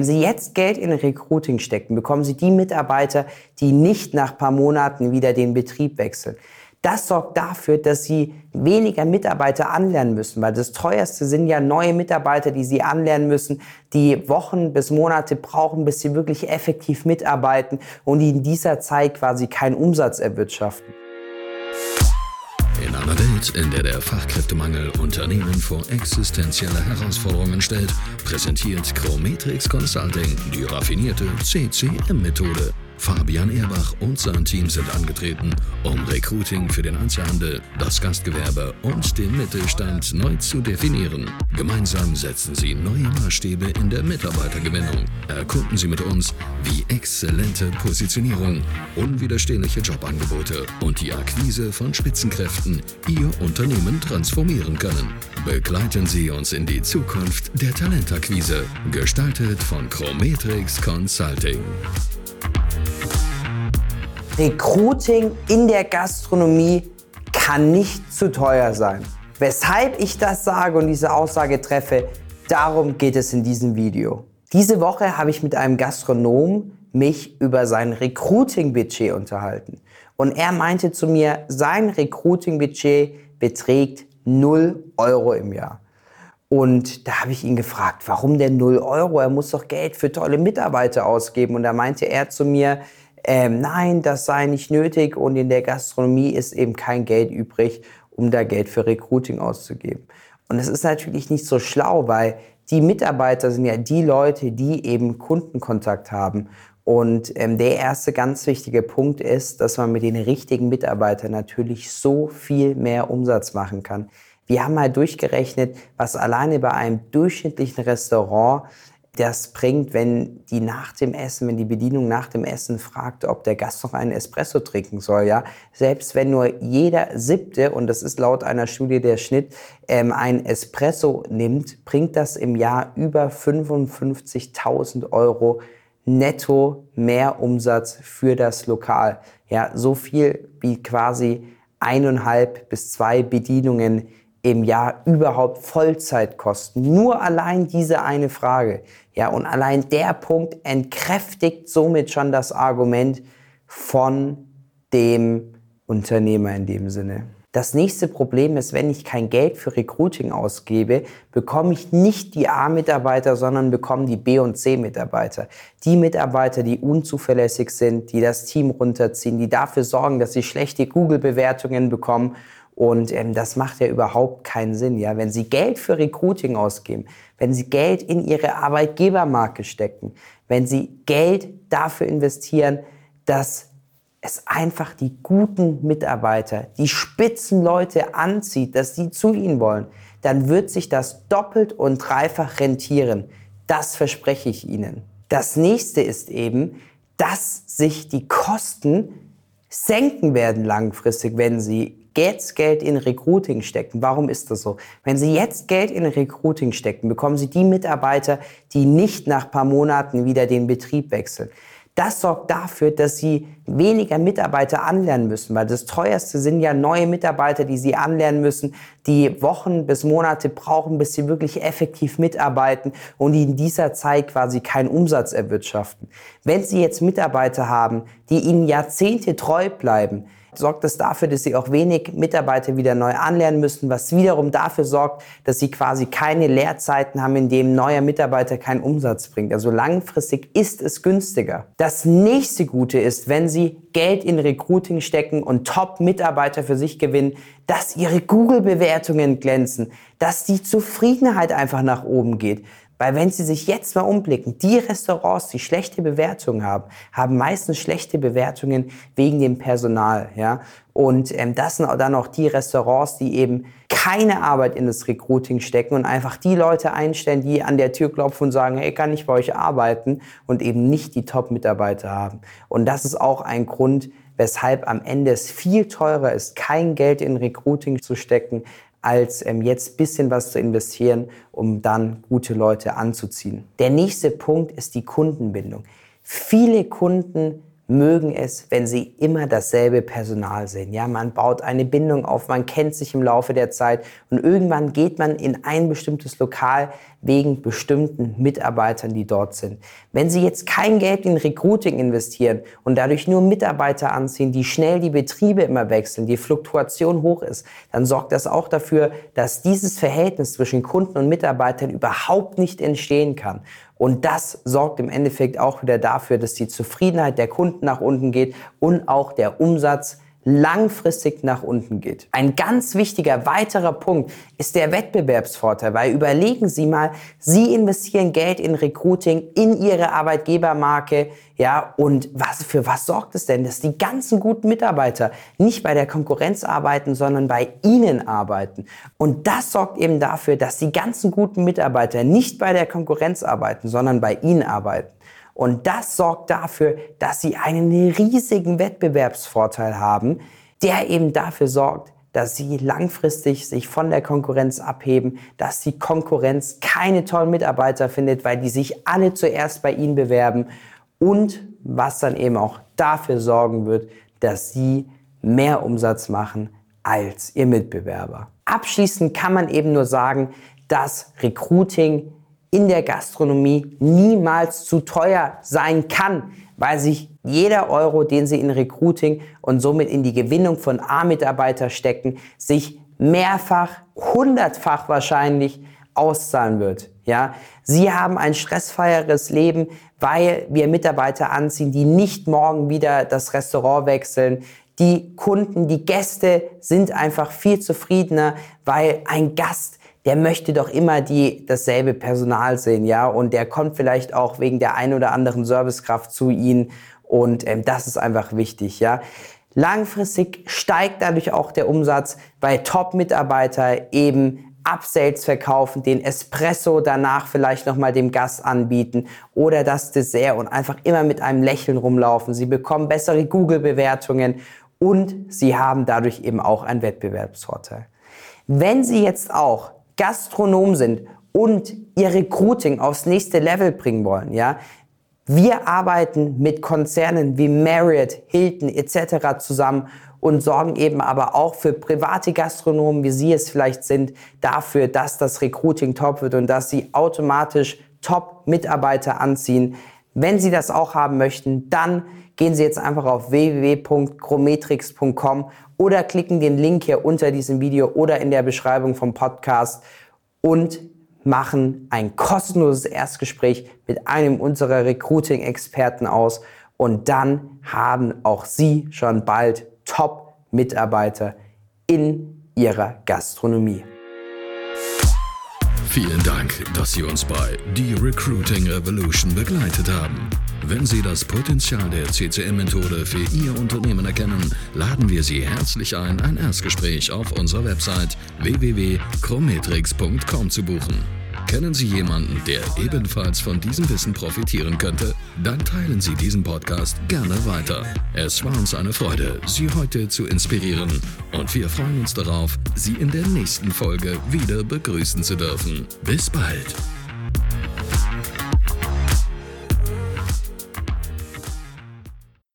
Wenn Sie jetzt Geld in Recruiting stecken, bekommen Sie die Mitarbeiter, die nicht nach paar Monaten wieder den Betrieb wechseln. Das sorgt dafür, dass sie weniger Mitarbeiter anlernen müssen, weil das teuerste sind ja neue Mitarbeiter, die sie anlernen müssen, die Wochen bis Monate brauchen, bis sie wirklich effektiv mitarbeiten und die in dieser Zeit quasi keinen Umsatz erwirtschaften. Welt, in der der Fachkräftemangel Unternehmen vor existenzielle Herausforderungen stellt, präsentiert Chrometrix Consulting die raffinierte CCM-Methode Fabian Erbach und sein Team sind angetreten, um Recruiting für den Einzelhandel, das Gastgewerbe und den Mittelstand neu zu definieren. Gemeinsam setzen sie neue Maßstäbe in der Mitarbeitergewinnung. Erkunden Sie mit uns, wie exzellente Positionierung, unwiderstehliche Jobangebote und die Akquise von Spitzenkräften Ihr Unternehmen transformieren können. Begleiten Sie uns in die Zukunft der Talentakquise, gestaltet von Chrometrix Consulting. Recruiting in der Gastronomie kann nicht zu teuer sein. Weshalb ich das sage und diese Aussage treffe, darum geht es in diesem Video. Diese Woche habe ich mit einem Gastronom mich über sein Recruiting-Budget unterhalten. Und er meinte zu mir, sein Recruiting-Budget beträgt 0 Euro im Jahr. Und da habe ich ihn gefragt, warum denn 0 Euro? Er muss doch Geld für tolle Mitarbeiter ausgeben. Und da meinte er zu mir, ähm, nein, das sei nicht nötig und in der Gastronomie ist eben kein Geld übrig, um da Geld für Recruiting auszugeben. Und es ist natürlich nicht so schlau, weil die Mitarbeiter sind ja die Leute, die eben Kundenkontakt haben. Und ähm, der erste ganz wichtige Punkt ist, dass man mit den richtigen Mitarbeitern natürlich so viel mehr Umsatz machen kann. Wir haben mal durchgerechnet, was alleine bei einem durchschnittlichen Restaurant das bringt, wenn die nach dem Essen, wenn die Bedienung nach dem Essen fragt, ob der Gast noch einen Espresso trinken soll, ja, selbst wenn nur jeder siebte, und das ist laut einer Studie der Schnitt, ähm, ein Espresso nimmt, bringt das im Jahr über 55.000 Euro netto mehr Umsatz für das Lokal. Ja, so viel wie quasi eineinhalb bis zwei Bedienungen im Jahr überhaupt Vollzeit kosten. Nur allein diese eine Frage. Ja, und allein der Punkt entkräftigt somit schon das Argument von dem Unternehmer in dem Sinne. Das nächste Problem ist, wenn ich kein Geld für Recruiting ausgebe, bekomme ich nicht die A-Mitarbeiter, sondern bekomme die B- und C-Mitarbeiter. Die Mitarbeiter, die unzuverlässig sind, die das Team runterziehen, die dafür sorgen, dass sie schlechte Google-Bewertungen bekommen und ähm, das macht ja überhaupt keinen Sinn. Ja? Wenn Sie Geld für Recruiting ausgeben, wenn Sie Geld in Ihre Arbeitgebermarke stecken, wenn Sie Geld dafür investieren, dass es einfach die guten Mitarbeiter, die Spitzenleute anzieht, dass die zu Ihnen wollen, dann wird sich das doppelt und dreifach rentieren. Das verspreche ich Ihnen. Das nächste ist eben, dass sich die Kosten senken werden langfristig, wenn Sie jetzt Geld in Recruiting stecken. Warum ist das so? Wenn Sie jetzt Geld in Recruiting stecken, bekommen Sie die Mitarbeiter, die nicht nach paar Monaten wieder den Betrieb wechseln. Das sorgt dafür, dass sie weniger Mitarbeiter anlernen müssen, weil das teuerste sind ja neue Mitarbeiter, die sie anlernen müssen, die Wochen bis Monate brauchen, bis sie wirklich effektiv mitarbeiten und die in dieser Zeit quasi keinen Umsatz erwirtschaften. Wenn Sie jetzt Mitarbeiter haben, die Ihnen Jahrzehnte treu bleiben, sorgt es dafür, dass sie auch wenig Mitarbeiter wieder neu anlernen müssen, was wiederum dafür sorgt, dass sie quasi keine Lehrzeiten haben, in denen neuer Mitarbeiter keinen Umsatz bringt. Also langfristig ist es günstiger. Das nächste Gute ist, wenn sie Geld in Recruiting stecken und Top-Mitarbeiter für sich gewinnen, dass ihre Google-Bewertungen glänzen, dass die Zufriedenheit einfach nach oben geht. Weil wenn Sie sich jetzt mal umblicken, die Restaurants, die schlechte Bewertungen haben, haben meistens schlechte Bewertungen wegen dem Personal. Ja? Und ähm, das sind dann auch die Restaurants, die eben keine Arbeit in das Recruiting stecken und einfach die Leute einstellen, die an der Tür klopfen und sagen, hey, kann ich bei euch arbeiten und eben nicht die Top-Mitarbeiter haben. Und das ist auch ein Grund, weshalb am Ende es viel teurer ist, kein Geld in Recruiting zu stecken, als ähm, jetzt bisschen was zu investieren, um dann gute Leute anzuziehen. Der nächste Punkt ist die Kundenbindung. Viele Kunden mögen es, wenn sie immer dasselbe Personal sehen. Ja, man baut eine Bindung auf, man kennt sich im Laufe der Zeit und irgendwann geht man in ein bestimmtes Lokal wegen bestimmten Mitarbeitern, die dort sind. Wenn Sie jetzt kein Geld in Recruiting investieren und dadurch nur Mitarbeiter anziehen, die schnell die Betriebe immer wechseln, die Fluktuation hoch ist, dann sorgt das auch dafür, dass dieses Verhältnis zwischen Kunden und Mitarbeitern überhaupt nicht entstehen kann. Und das sorgt im Endeffekt auch wieder dafür, dass die Zufriedenheit der Kunden nach unten geht und auch der Umsatz langfristig nach unten geht. Ein ganz wichtiger weiterer Punkt ist der Wettbewerbsvorteil, weil überlegen Sie mal, Sie investieren Geld in Recruiting, in Ihre Arbeitgebermarke, ja, und was, für was sorgt es denn, dass die ganzen guten Mitarbeiter nicht bei der Konkurrenz arbeiten, sondern bei Ihnen arbeiten? Und das sorgt eben dafür, dass die ganzen guten Mitarbeiter nicht bei der Konkurrenz arbeiten, sondern bei Ihnen arbeiten. Und das sorgt dafür, dass sie einen riesigen Wettbewerbsvorteil haben, der eben dafür sorgt, dass sie langfristig sich von der Konkurrenz abheben, dass die Konkurrenz keine tollen Mitarbeiter findet, weil die sich alle zuerst bei ihnen bewerben und was dann eben auch dafür sorgen wird, dass sie mehr Umsatz machen als ihr Mitbewerber. Abschließend kann man eben nur sagen, dass Recruiting in der Gastronomie niemals zu teuer sein kann, weil sich jeder Euro, den Sie in Recruiting und somit in die Gewinnung von A-Mitarbeiter stecken, sich mehrfach, hundertfach wahrscheinlich auszahlen wird. Ja, Sie haben ein stressfreieres Leben, weil wir Mitarbeiter anziehen, die nicht morgen wieder das Restaurant wechseln. Die Kunden, die Gäste sind einfach viel zufriedener, weil ein Gast der möchte doch immer die, dasselbe Personal sehen, ja, und der kommt vielleicht auch wegen der ein oder anderen Servicekraft zu Ihnen und ähm, das ist einfach wichtig, ja. Langfristig steigt dadurch auch der Umsatz, weil Top-Mitarbeiter eben Upsales verkaufen, den Espresso danach vielleicht nochmal dem Gast anbieten oder das Dessert und einfach immer mit einem Lächeln rumlaufen. Sie bekommen bessere Google-Bewertungen und sie haben dadurch eben auch einen Wettbewerbsvorteil. Wenn Sie jetzt auch Gastronom sind und ihr Recruiting aufs nächste Level bringen wollen, ja, wir arbeiten mit Konzernen wie Marriott, Hilton etc. zusammen und sorgen eben aber auch für private Gastronomen, wie Sie es vielleicht sind, dafür, dass das Recruiting top wird und dass Sie automatisch Top-Mitarbeiter anziehen. Wenn Sie das auch haben möchten, dann gehen Sie jetzt einfach auf www.chrometrix.com oder klicken den Link hier unter diesem Video oder in der Beschreibung vom Podcast und machen ein kostenloses Erstgespräch mit einem unserer Recruiting-Experten aus und dann haben auch Sie schon bald Top-Mitarbeiter in Ihrer Gastronomie. Vielen Dank, dass Sie uns bei The Recruiting Revolution begleitet haben. Wenn Sie das Potenzial der CCM-Methode für Ihr Unternehmen erkennen, laden wir Sie herzlich ein, ein Erstgespräch auf unserer Website www.chrometrix.com zu buchen. Kennen Sie jemanden, der ebenfalls von diesem Wissen profitieren könnte? Dann teilen Sie diesen Podcast gerne weiter. Es war uns eine Freude, Sie heute zu inspirieren und wir freuen uns darauf, Sie in der nächsten Folge wieder begrüßen zu dürfen. Bis bald!